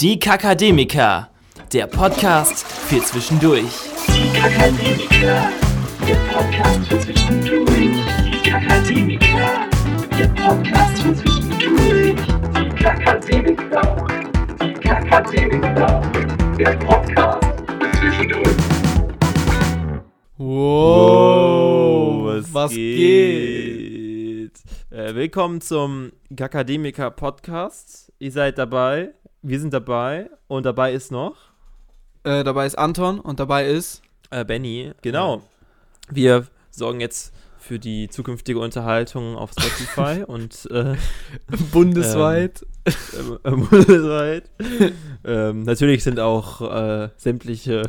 Die Kakademiker, der Podcast für zwischendurch. Die Kakademiker, der Podcast für zwischendurch. Die Kakademiker, der Podcast für zwischendurch. Die Kakademiker, die Kakademiker, der Podcast für zwischendurch. Wow, was geht? Äh, willkommen zum Kakademiker Podcast. Ihr seid dabei, wir sind dabei und dabei ist noch Äh, dabei ist Anton und dabei ist. äh, Benny. Genau. Wir sorgen jetzt für die zukünftige Unterhaltung auf Spotify und äh, Bundesweit. ähm, äh, bundesweit. ähm, natürlich sind auch äh, sämtliche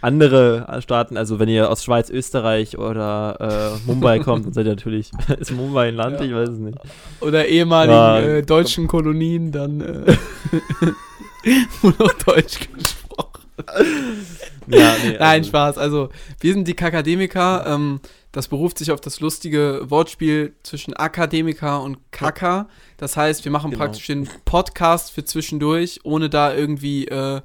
andere Staaten, also wenn ihr aus Schweiz, Österreich oder äh, Mumbai kommt, dann seid ihr natürlich, ist Mumbai ein Land? Ja. Ich weiß es nicht. Oder ehemaligen Ja. äh, deutschen Kolonien, dann äh, nur noch Deutsch gesprochen. Ja, nee, Nein, also- Spaß. Also, wir sind die Kakademiker. Ähm, das beruft sich auf das lustige Wortspiel zwischen Akademiker und Kaka. Das heißt, wir machen Genau. praktisch den Podcast für zwischendurch, ohne da irgendwie äh,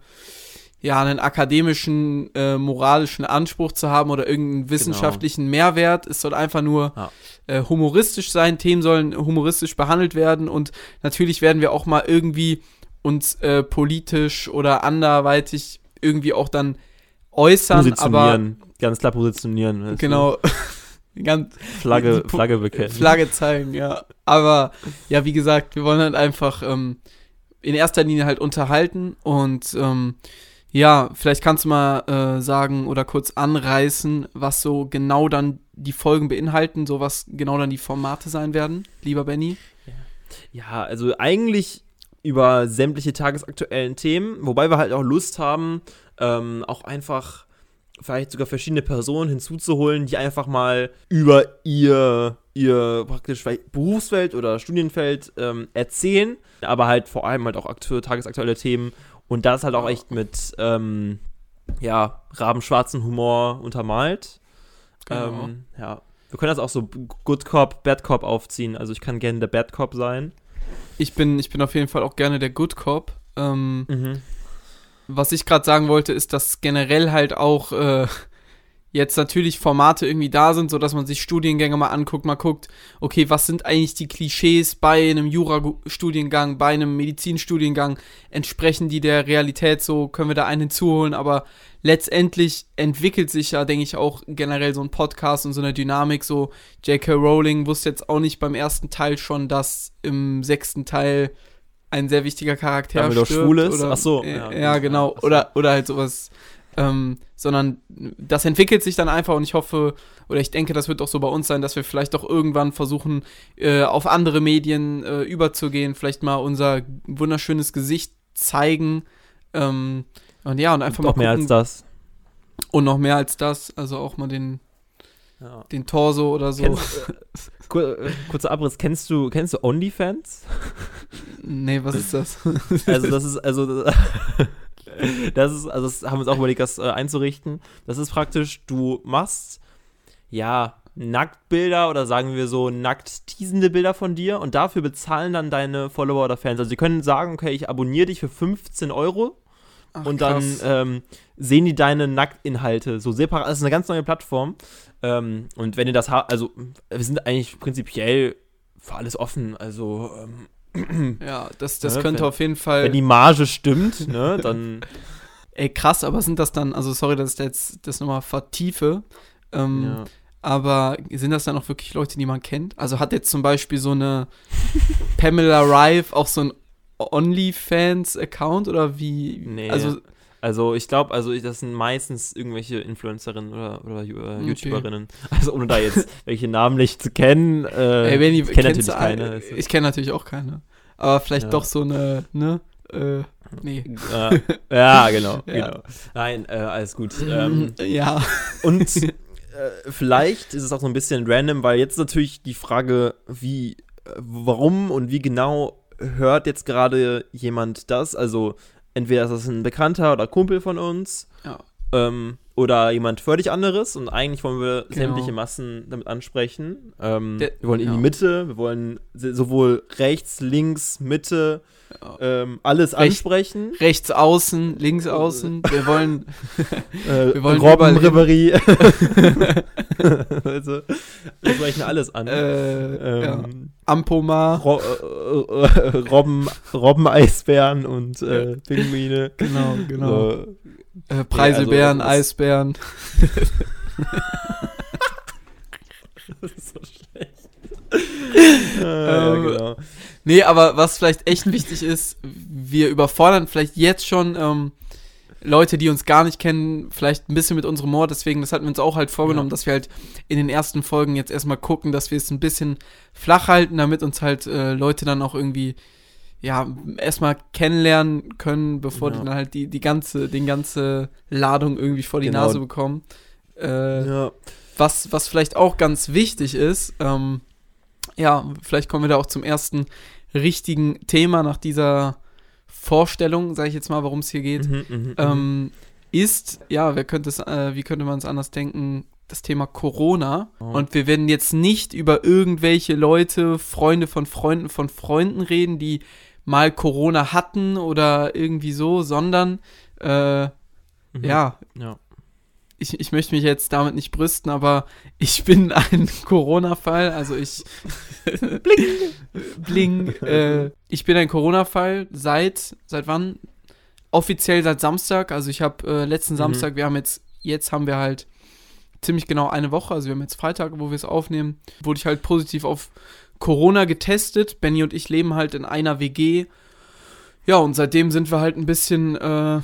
ja, einen akademischen, äh, moralischen Anspruch zu haben oder irgendeinen wissenschaftlichen Mehrwert. Es soll einfach nur Ja. äh, humoristisch sein. Themen sollen humoristisch behandelt werden und natürlich werden wir auch mal irgendwie uns äh, politisch oder anderweitig irgendwie auch dann äußern, aber Positionieren, ganz klar positionieren. genau ganz Flagge, Flagge bekennen. Flagge zeigen, ja. Aber ja, wie gesagt, wir wollen halt einfach ähm, in erster Linie halt unterhalten und ähm, ja, vielleicht kannst du mal äh, sagen oder kurz anreißen, was so genau dann die Folgen beinhalten, so was genau dann die Formate sein werden, lieber Benny. Ja, also eigentlich über sämtliche tagesaktuellen Themen, wobei wir halt auch Lust haben, ähm, auch einfach vielleicht sogar verschiedene Personen hinzuzuholen, die einfach mal über ihr, ihr praktisch Berufsfeld oder Studienfeld ähm, erzählen, aber halt vor allem halt auch aktu tagesaktuelle Themen und das halt auch echt mit, ähm, ja, rabenschwarzen Humor untermalt. Genau. Ähm, ja. Wir können das auch so Good Cop, Bad Cop aufziehen. Also ich kann gerne der Bad Cop sein. Ich bin, ich bin auf jeden Fall auch gerne der Good Cop. Ähm, Mhm. was ich gerade sagen wollte, ist, dass generell halt auch äh, jetzt natürlich Formate irgendwie da sind, sodass man sich Studiengänge mal anguckt, mal guckt, okay, was sind eigentlich die Klischees bei einem Jura-Studiengang, bei einem Medizinstudiengang, entsprechen die der Realität so, können wir da einen hinzuholen, aber letztendlich entwickelt sich ja, denke ich, auch generell so ein Podcast und so eine Dynamik, so J.K. Rowling wusste jetzt auch nicht beim ersten Teil schon, dass im sechsten Teil ein sehr wichtiger Charakter Dumbledore stirbt. schwul ist? Oder, Ach so, ja, ja, genau. Oder, oder halt sowas. Ähm, sondern das entwickelt sich dann einfach und ich hoffe, oder ich denke, das wird auch so bei uns sein, dass wir vielleicht doch irgendwann versuchen, äh, auf andere Medien äh, überzugehen, vielleicht mal unser wunderschönes Gesicht zeigen. Ähm, und ja, und einfach Noch mal mehr gucken. als das. Und noch mehr als das, also auch mal den, Ja. den Torso oder so. Kennst, äh, kur äh, kurzer Abriss, kennst du, kennst du OnlyFans? nee, was ist das? Also das ist, also das ist, also das haben wir uns auch überlegt, das äh, einzurichten. Das ist praktisch, du machst ja Nacktbilder oder sagen wir so nackt teasende Bilder von dir und dafür bezahlen dann deine Follower oder Fans. Also sie können sagen, okay, ich abonniere dich für 15 Euro Ach, und dann ähm, sehen die deine Nacktinhalte so separat. Das ist eine ganz neue Plattform. Ähm, und wenn ihr das habt, also wir sind eigentlich prinzipiell für alles offen. Also ähm, ja, das, das Ja, könnte wenn- auf jeden Fall. wenn die Marge stimmt, ne, dann Ey, krass, aber sind das dann, also sorry, dass ich jetzt das nochmal vertiefe, ähm, ja. aber sind das dann auch wirklich Leute, die man kennt? Also hat jetzt zum Beispiel so eine Pamela Rife auch so ein OnlyFans-Account oder wie? Nee. Also, Also ich glaube, also ich, das sind meistens irgendwelche Influencerinnen oder, oder äh, Okay. YouTuberinnen. Also ohne da jetzt welche namentlich zu kennen. Äh, ey, Benny, ich kenne natürlich keine. ein- also- Ich kenne natürlich auch keine. Aber vielleicht Ja. doch so eine, ne? Äh, nee. ja, genau, Ja. genau. Nein, äh, alles gut. Ähm, ja. und äh, vielleicht ist es auch so ein bisschen random, weil jetzt natürlich die Frage, wie, äh, warum und wie genau hört jetzt gerade jemand das? Also entweder ist das ein Bekannter oder Kumpel von uns Ja. ähm, oder jemand völlig anderes und eigentlich wollen wir Genau. sämtliche Massen damit ansprechen. Ähm, wir wollen in ja. die Mitte, wir wollen sowohl rechts, links, Mitte, ähm, alles Recht- ansprechen. Rechts außen, links außen. Wir wollen Äh, wir wollen Robben, Ribery. also, wir sprechen alles an. äh, ja, ähm, Ampomar. Ro äh, äh, Robben, Robben, Eisbären und äh, Pinguine. Genau, genau. So, Äh, Preiselbeeren, also, Eisbären. das ist so schlecht. äh, ja, Ähm, genau. Nee, aber was vielleicht echt wichtig ist, wir überfordern vielleicht jetzt schon ähm, Leute, die uns gar nicht kennen, vielleicht ein bisschen mit unserem Humor. Deswegen, das hatten wir uns auch halt vorgenommen, Ja. dass wir halt in den ersten Folgen jetzt erstmal gucken, dass wir es ein bisschen flach halten, damit uns halt äh, Leute dann auch irgendwie ja, erstmal kennenlernen können, bevor Ja. die dann halt die, die ganze, den ganze Ladung irgendwie vor die Genau. Nase bekommen. Äh, Ja. was, was vielleicht auch ganz wichtig ist, ähm, ja, vielleicht kommen wir da auch zum ersten richtigen Thema nach dieser Vorstellung, sage ich jetzt mal, worum es hier geht, Mhm, mhm, mhm. ähm, ist, ja, wer könnte es, äh, wie könnte man es anders denken, das Thema Corona. Oh. Und wir werden jetzt nicht über irgendwelche Leute, Freunde von Freunden von Freunden reden, die mal Corona hatten oder irgendwie so, sondern, äh, Mhm. ja, ja. ich, ich möchte mich jetzt damit nicht brüsten, aber ich bin ein Corona-Fall. Also ich. Bling! Bling. Äh, ich bin ein Corona-Fall seit. Seit wann? Offiziell seit Samstag. Also ich habe äh, letzten Mhm. Samstag, wir haben jetzt. Jetzt haben wir halt ziemlich genau eine Woche. Also wir haben jetzt Freitag, wo wir es aufnehmen. Wurde ich halt positiv auf Corona getestet. Benny und ich leben halt in einer WG. Ja, und seitdem sind wir halt ein bisschen. Äh,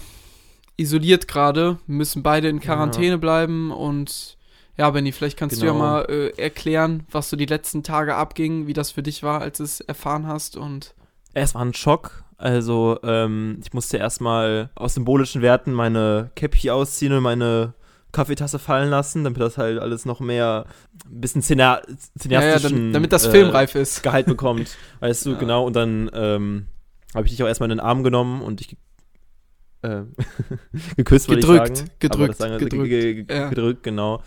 isoliert gerade, müssen beide in Quarantäne bleiben und ja, Benny, vielleicht kannst du ja Genau. mal äh, erklären, was so die letzten Tage abging, wie das für dich war, als du es erfahren hast und Es war ein Schock. Also, ähm, ich musste erstmal aus symbolischen Werten meine Cappy ausziehen und meine Kaffeetasse fallen lassen, damit das halt alles noch mehr ein bisschen szena ja, ja, cineastischen damit, das äh, filmreif ist. Gehalt bekommt. Weißt du, Ja. genau. Und dann ähm, habe ich dich auch erstmal in den Arm genommen und dich äh, geküsst, Gedrückt, gedrückt, sagen, gedrückt, ge- ge- ja. gedrückt, genau.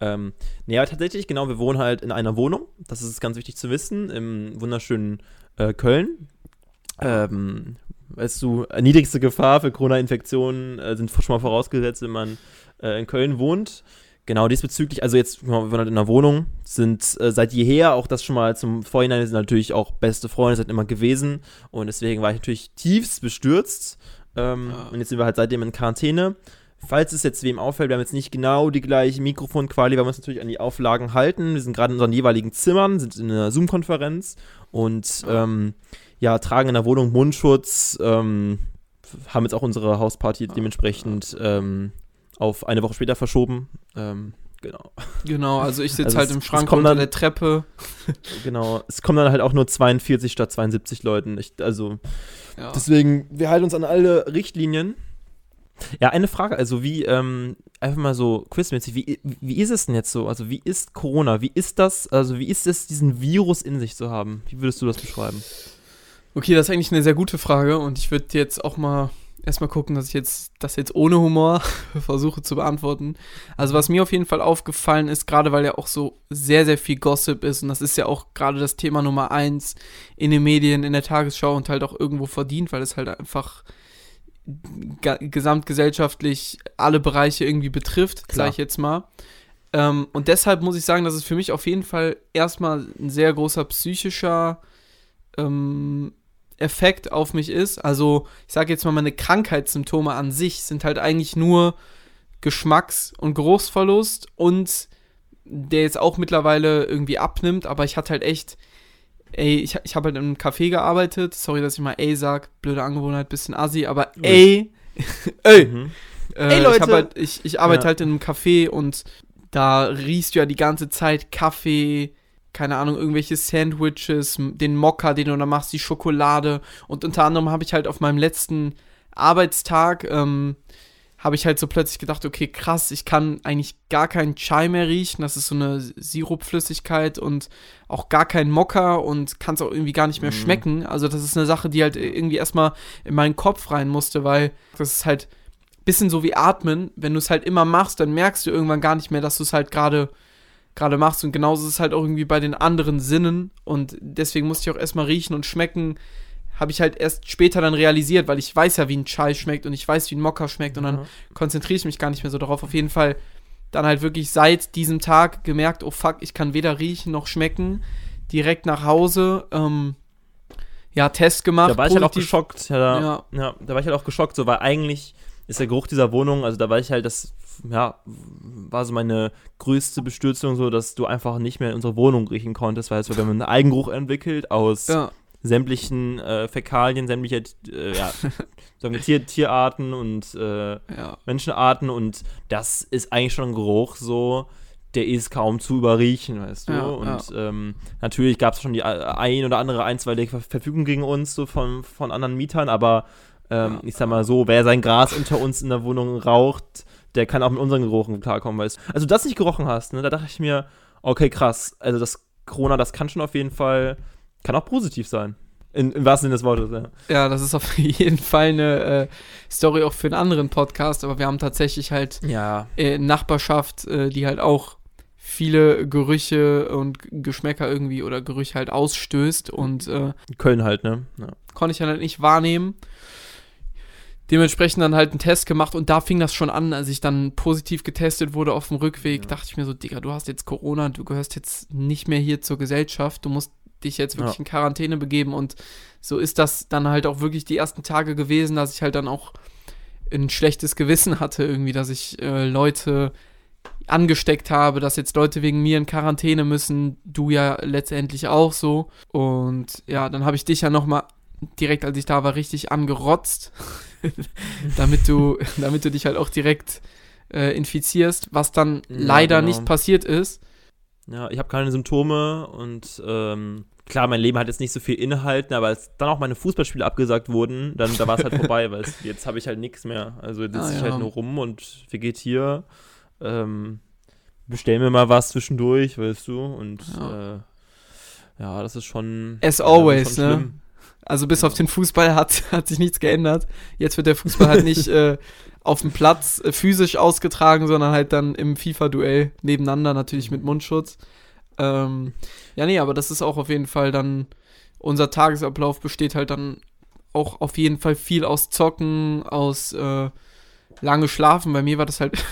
Ähm, nee, aber tatsächlich, genau, wir wohnen halt in einer Wohnung. Das ist ganz wichtig zu wissen, im wunderschönen äh, Köln. Ähm, weißt du, niedrigste Gefahr für Corona-Infektionen äh, sind schon mal vorausgesetzt, wenn man äh, in Köln wohnt. Genau, diesbezüglich, also jetzt, wir wohnen halt in einer Wohnung, sind äh, seit jeher, auch das schon mal zum Vorhinein, sind natürlich auch beste Freunde seit immer gewesen und deswegen war ich natürlich tiefst bestürzt. Ähm, Ja. Und jetzt sind wir halt seitdem in Quarantäne. Falls es jetzt wem auffällt, wir haben jetzt nicht genau die gleiche Mikrofonqualität, weil wir uns natürlich an die Auflagen halten. Wir sind gerade in unseren jeweiligen Zimmern, sind in einer Zoom-Konferenz und ähm, ja, tragen in der Wohnung Mundschutz, ähm, haben jetzt auch unsere Hausparty dementsprechend ähm, auf eine Woche später verschoben. Ähm, genau. Genau, also ich sitze Also halt im Schrank unter dann- der Treppe. Genau. Es kommen dann halt auch nur 42 statt 72 Leuten. Ich, also, Ja. deswegen, wir halten uns an alle Richtlinien. Ja, eine Frage, also wie, ähm, einfach mal so quizmäßig, wie, wie ist es denn jetzt so? Also wie ist Corona? Wie ist das, also wie ist es, diesen Virus in sich zu haben? Wie würdest du das beschreiben? Okay, das ist eigentlich eine sehr gute Frage und ich würde jetzt auch mal erstmal gucken, dass ich jetzt das jetzt ohne Humor versuche zu beantworten. Also was mir auf jeden Fall aufgefallen ist, gerade weil ja auch so sehr, sehr viel Gossip ist und das ist ja auch gerade das Thema Nummer eins in den Medien, in der Tagesschau und halt auch irgendwo verdient, weil es halt einfach gesamtgesellschaftlich alle Bereiche irgendwie betrifft, sage ich jetzt mal. Ähm, und deshalb muss ich sagen, dass es für mich auf jeden Fall erstmal ein sehr großer psychischer ähm, Effekt auf mich ist. Also, ich sage jetzt mal, meine Krankheitssymptome an sich sind halt eigentlich nur Geschmacks- und Geruchsverlust und der jetzt auch mittlerweile irgendwie abnimmt, aber ich hatte halt echt, ey, ich, ich habe halt in einem Café gearbeitet, sorry, dass ich mal ey sag, blöde Angewohnheit, bisschen assi, aber ey, ey, Mhm. äh, Ey, Leute! Ich, halt, ich, ich arbeite Ja. halt in einem Café und da riechst du ja die ganze Zeit Kaffee, keine Ahnung, irgendwelche Sandwiches, den Mokka, den du da machst, die Schokolade. Und unter anderem habe ich halt auf meinem letzten Arbeitstag, ähm, habe ich halt so plötzlich gedacht, okay, krass, ich kann eigentlich gar keinen Chai mehr riechen. Das ist so eine Sirupflüssigkeit und auch gar keinen Mokka und kann es auch irgendwie gar nicht mehr Mhm. schmecken. Also das ist eine Sache, die halt irgendwie erstmal in meinen Kopf rein musste, weil das ist halt bisschen so wie Atmen. Wenn du es halt immer machst, dann merkst du irgendwann gar nicht mehr, dass du es halt gerade gerade machst. Und genauso ist es halt auch irgendwie bei den anderen Sinnen. Und deswegen musste ich auch erstmal riechen und schmecken. Habe ich halt erst später dann realisiert, weil ich weiß ja, wie ein Chai schmeckt und ich weiß, wie ein Mokka schmeckt. Und dann Ja. konzentriere ich mich gar nicht mehr so darauf. Auf jeden Fall dann halt wirklich seit diesem Tag gemerkt, oh fuck, ich kann weder riechen noch schmecken. Direkt nach Hause, ähm, ja, Test gemacht. Da war ich halt auch positiv. geschockt. Ja, da, Ja. ja. da war ich halt auch geschockt, so, weil eigentlich ist der Geruch dieser Wohnung, also da war ich halt, das, ja, war so meine größte Bestürzung, so, dass du einfach nicht mehr in unsere Wohnung riechen konntest, weil es, wir haben einen Eigengeruch entwickelt aus Ja, sämtlichen äh, Fäkalien, sämtliche äh, ja, sagen wir Tier, Tierarten und äh, ja. Menschenarten und das ist eigentlich schon ein Geruch so, der ist kaum zu überriechen, weißt du. Ja, und Ähm, natürlich gab es schon die äh, ein oder andere einstweilige Ver Verfügung gegen uns so von, von anderen Mietern, aber ähm, Ja. ich sag mal so, wer sein Gras unter uns in der Wohnung raucht, der kann auch mit unseren Geruchen klarkommen, weißt du. Also, dass du nicht gerochen hast, ne, da dachte ich mir, okay, krass, also das Corona, das kann schon auf jeden Fall, kann auch positiv sein. In, Im wahrsten Sinne des Wortes, ja. Ja, das ist auf jeden Fall eine äh, Story auch für einen anderen Podcast, aber wir haben tatsächlich halt Ja, äh, Nachbarschaft, äh, die halt auch viele Gerüche und Geschmäcker irgendwie oder Gerüche halt ausstößt und äh, Köln halt, ne? Ja. konnte ich halt nicht wahrnehmen. Dementsprechend dann halt einen Test gemacht und da fing das schon an, als ich dann positiv getestet wurde auf dem Rückweg, Ja. dachte ich mir so, Digga, du hast jetzt Corona, du gehörst jetzt nicht mehr hier zur Gesellschaft, du musst dich jetzt wirklich Ja. in Quarantäne begeben und so ist das dann halt auch wirklich die ersten Tage gewesen, dass ich halt dann auch ein schlechtes Gewissen hatte irgendwie, dass ich äh, Leute angesteckt habe, dass jetzt Leute wegen mir in Quarantäne müssen, du ja letztendlich auch so. Und ja, dann habe ich dich ja nochmal direkt, als ich da war, richtig angerotzt, damit du, damit du dich halt auch direkt äh, infizierst, was dann Ja, leider genau. nicht passiert ist. Ja, ich habe keine Symptome und ähm, klar, mein Leben hat jetzt nicht so viel Inhalten, aber als dann auch meine Fußballspiele abgesagt wurden, dann da war es halt vorbei, weil es, jetzt habe ich halt nichts mehr. Also jetzt Ah, sitze ich ja. halt nur rum und vegetiere. Ähm, bestell mir mal was zwischendurch, weißt du, und Ja. ja, äh, ja das ist schon. As ja, always, ist schon ne? Also bis auf den Fußball hat, hat sich nichts geändert. Jetzt wird der Fußball halt nicht äh, auf dem Platz äh, physisch ausgetragen, sondern halt dann im FIFA-Duell nebeneinander, natürlich mit Mundschutz. Ähm, ja, nee, aber das ist auch auf jeden Fall dann, unser Tagesablauf besteht halt dann auch auf jeden Fall viel aus Zocken, aus äh, lange Schlafen. Bei mir war das halt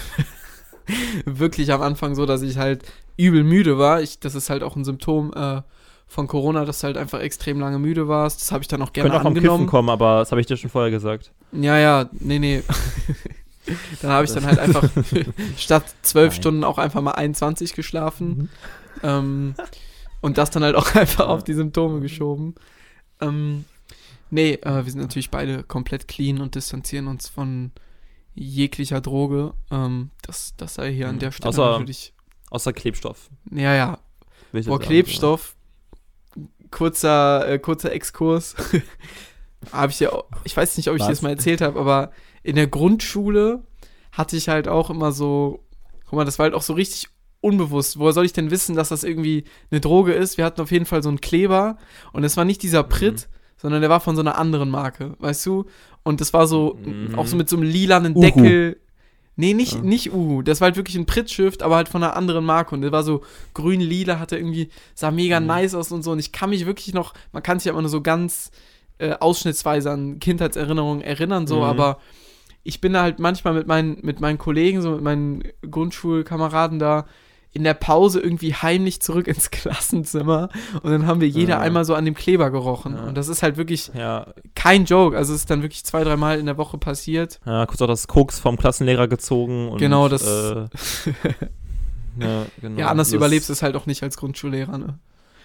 wirklich am Anfang so, dass ich halt übel müde war. Ich, das ist halt auch ein Symptom äh, von Corona, dass du halt einfach extrem lange müde warst. Das habe ich dann auch gerne Könnte auch vom Kiffen angenommen. kommen, aber das habe ich dir schon vorher gesagt. Ja, ja, nee, nee. dann habe ich dann halt einfach statt zwölf. Stunden auch einfach mal 21 geschlafen. Ähm, und das dann halt auch einfach Ja. auf die Symptome geschoben. Ähm, nee, äh, wir sind natürlich beide komplett clean und distanzieren uns von jeglicher Droge. Ähm, das, das sei hier an Mhm. der Stelle Außer- natürlich. Außer Klebstoff. Ja, ja, Boah, sagen. Klebstoff. Kurzer, äh, kurzer Exkurs. habe ich ja, auch- ich weiß nicht, ob ich dir das mal erzählt habe, aber in der Grundschule hatte ich halt auch immer so, guck mal, das war halt auch so richtig unbewusst. Woher soll ich denn wissen, dass das irgendwie eine Droge ist? Wir hatten auf jeden Fall so einen Kleber und es war nicht dieser Pritt, sondern der war von so einer anderen Marke, weißt du? Und das war so, Mhm. auch so mit so einem lilanen. Deckel. Nee, nicht, Ja. nicht Uhu. Das war halt wirklich ein Prittstift, aber halt von einer anderen Marke. Und der war so grün-lila, hatte irgendwie, sah mega Mhm. nice aus und so. Und ich kann mich wirklich noch, man kann sich ja immer nur so ganz äh, ausschnittsweise an Kindheitserinnerungen erinnern, so, Mhm. aber ich bin da halt manchmal mit meinen, mit meinen Kollegen, so mit meinen Grundschulkameraden da in der Pause irgendwie heimlich zurück ins Klassenzimmer und dann haben wir jeder Ja. einmal so an dem Kleber gerochen. Ja. Und das ist halt wirklich Ja, kein Joke. Also es ist dann wirklich zwei, dreimal in der Woche passiert. ja, kurz auch das Koks vom Klassenlehrer gezogen. Und, Genau, das- Äh, ja, genau. ja, anders Das- überlebst du es halt auch nicht als Grundschullehrer, ne?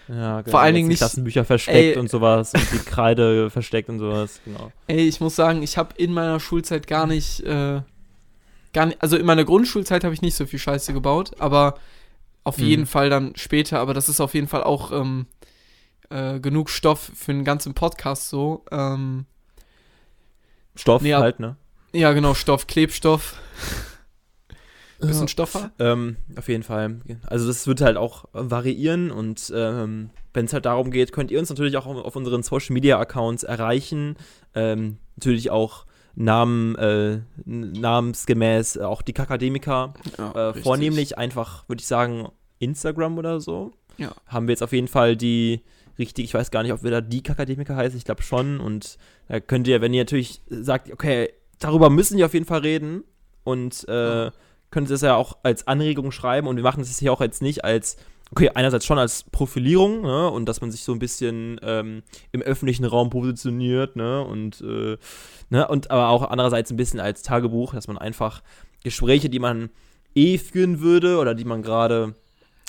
Ja, genau. Vor allen Dingen die nicht- Klassenbücher versteckt Ey. und sowas und die Kreide versteckt und sowas, genau. Ey, ich muss sagen, ich habe in meiner Schulzeit gar nicht, äh, gar nicht, also in meiner Grundschulzeit habe ich nicht so viel Scheiße gebaut, aber auf Mhm. jeden Fall dann später, aber das ist auf jeden Fall auch ähm, äh, genug Stoff für einen ganzen Podcast so. Ähm, Stoff Nee, halt, ne? ja, genau, Stoff, Klebstoff. Bisschen Ja. Stoffer? Ähm, auf jeden Fall. Also das wird halt auch variieren und ähm, wenn es halt darum geht, könnt ihr uns natürlich auch auf unseren Social Media Accounts erreichen. Ähm, natürlich auch Namen, äh, namensgemäß auch die Kakademiker. Ja, Äh, vornehmlich einfach, würde ich sagen, Instagram oder so. Ja. Haben wir jetzt auf jeden Fall die richtig, ich weiß gar nicht, ob wir da die Kakademiker heißen, ich glaube schon. Und da könnt ihr, wenn ihr natürlich sagt, okay, darüber müssen wir auf jeden Fall reden und äh, könnt ihr das ja auch als Anregung schreiben und wir machen das hier auch jetzt nicht als, okay, einerseits schon als Profilierung, ne, und dass man sich so ein bisschen ähm, im öffentlichen Raum positioniert, ne, und, äh, ne, und aber auch andererseits ein bisschen als Tagebuch, dass man einfach Gespräche, die man eh führen würde oder die man gerade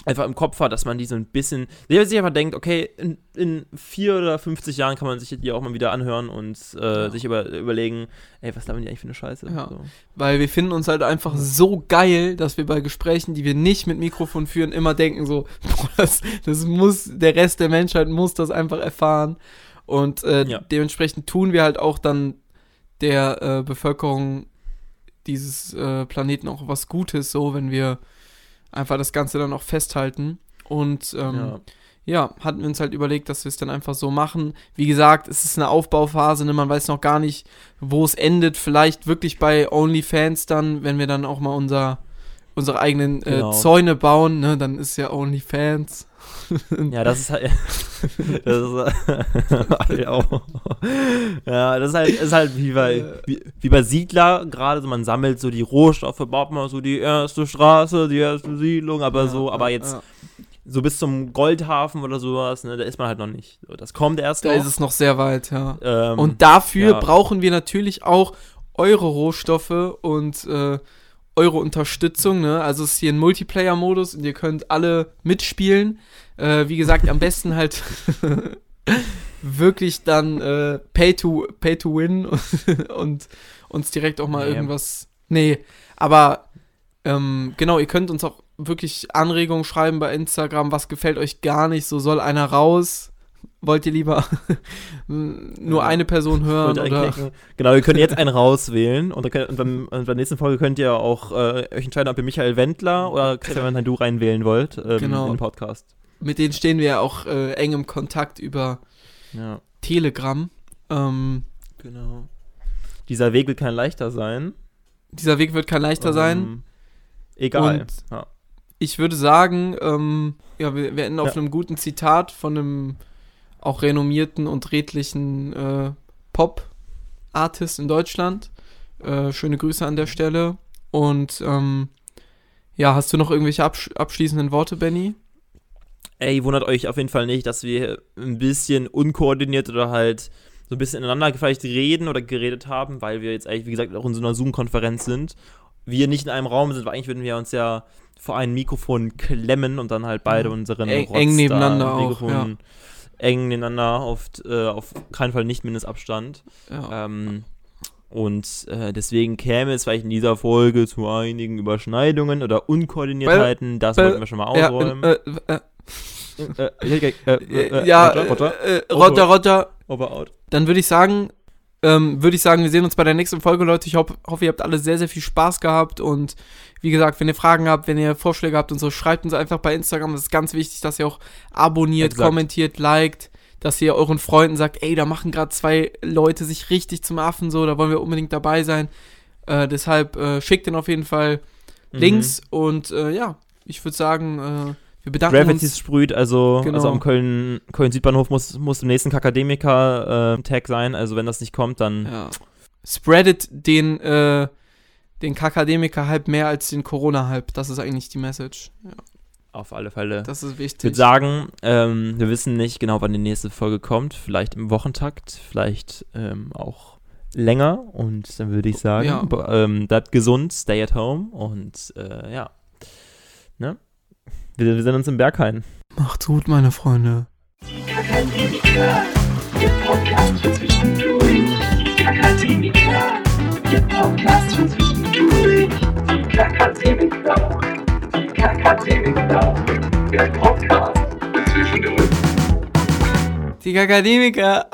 einfach im Kopf hat, dass man die so ein bisschen, der sich einfach denkt, okay, in, in vier oder 50 Jahren kann man sich die auch mal wieder anhören und äh, Ja. sich über, überlegen, ey, was labern die eigentlich für eine Scheiße? Ja. So. Weil wir finden uns halt einfach so geil, dass wir bei Gesprächen, die wir nicht mit Mikrofon führen, immer denken so, boah, das, das muss, der Rest der Menschheit muss das einfach erfahren. Und äh, Ja. dementsprechend tun wir halt auch dann der äh, Bevölkerung dieses äh, Planeten auch was Gutes, so wenn wir einfach das Ganze dann auch festhalten. Und ähm, ja. ja, hatten wir uns halt überlegt, dass wir es dann einfach so machen. Wie gesagt, es ist eine Aufbauphase, ne? man weiß noch gar nicht, wo es endet. Vielleicht wirklich bei OnlyFans dann, wenn wir dann auch mal unser, unsere eigenen äh, Genau. Zäune bauen, ne? dann ist ja OnlyFans. Ja, das ist halt. das ist halt. Ja, das ist halt, ist halt wie bei, wie, wie bei Siedler gerade, so man sammelt so die Rohstoffe, baut mal so die erste Straße, die erste Siedlung, aber Ja, so, aber jetzt ja. so bis zum Goldhafen oder sowas, ne, da ist man halt noch nicht. Das kommt erst Da noch. ist es noch sehr weit, ja. ähm, Und dafür ja. brauchen wir natürlich auch eure Rohstoffe und äh, eure Unterstützung. Ne? Also es ist hier ein Multiplayer-Modus und ihr könnt alle mitspielen. Äh, wie gesagt, am besten halt wirklich dann äh, Pay to Pay to Win und uns direkt auch mal Nee. irgendwas. Nee, aber ähm, genau, ihr könnt uns auch wirklich Anregungen schreiben bei Instagram, was gefällt euch gar nicht, so soll einer raus. Wollt ihr lieber nur Ja. eine Person hören? Oder? Genau, ihr könnt jetzt einen rauswählen und, dann könnt, und, beim, und bei der nächsten Folge könnt ihr auch äh, euch entscheiden, ob ihr Michael Wendler oder Christian Nandu reinwählen wollt ähm, Genau. in den Podcast. Mit denen stehen wir ja auch äh, eng im Kontakt über Ja, Telegram. Ähm, genau. Dieser Weg wird kein leichter sein. dieser Weg wird kein leichter sein. Ähm, egal. Und ja. Ich würde sagen, ähm, ja, wir, wir enden auf einem guten Zitat von einem auch renommierten und redlichen äh, Pop-Artist in Deutschland. Äh, schöne Grüße an der Stelle. Und ähm, ja, hast du noch irgendwelche absch abschließenden Worte, Benny? Ey, wundert euch auf jeden Fall nicht, dass wir ein bisschen unkoordiniert oder halt so ein bisschen ineinander vielleicht reden oder geredet haben, weil wir jetzt eigentlich, wie gesagt, auch in so einer Zoom-Konferenz sind. Wir nicht in einem Raum sind, weil eigentlich würden wir uns ja vor ein Mikrofon klemmen und dann halt beide Ja. unseren Eng- Rotz eng nebeneinander auch, Mikrofon eng nebeneinander auf, äh, auf keinen Fall nicht Mindestabstand. Ja. Ähm, und äh, deswegen käme es vielleicht in dieser Folge zu einigen Überschneidungen oder Unkoordiniertheiten. Das wollten wir schon mal ausräumen. ja, Roger, Roger, äh, äh, over out. dann würde ich sagen, ähm, würde ich sagen, wir sehen uns bei der nächsten Folge, Leute. Ich hoff, hoffe, ihr habt alle sehr, sehr viel Spaß gehabt und wie gesagt, wenn ihr Fragen habt, wenn ihr Vorschläge habt und so, schreibt uns einfach bei Instagram. Das ist ganz wichtig, dass ihr auch abonniert, Exakt. kommentiert, liked, dass ihr euren Freunden sagt, ey, da machen gerade zwei Leute sich richtig zum Affen, so, da wollen wir unbedingt dabei sein. Äh, deshalb äh, schickt den auf jeden Fall Mhm. Links und äh, ja, ich würde sagen, äh, wir bedanken Gravities uns. sprüht, also, Genau. also am Köln, Köln Südbahnhof muss, muss im nächsten Kakademiker-Tag sein. Also wenn das nicht kommt, dann Ja. Spreadet den, äh, den Kakademiker-Hype mehr als den Corona-Hype. Das ist eigentlich die Message. Ja, auf alle Fälle. das ist Ich wichtig. würde sagen, ähm, wir wissen nicht genau, wann die nächste Folge kommt. Vielleicht im Wochentakt, vielleicht ähm, auch länger. Und dann würde ich sagen, Ja. ähm, bleibt gesund, stay at home und äh, ja. Ne? Wir, wir sehen uns im Berghain. Macht's gut, meine Freunde. Kakademiker, der Podcast für zwischendurch. Kakademiker, der Podcast für zwischendurch. Die Kakademiker, die Kakademiker, der Podcast für zwischendurch. Die Kakademiker.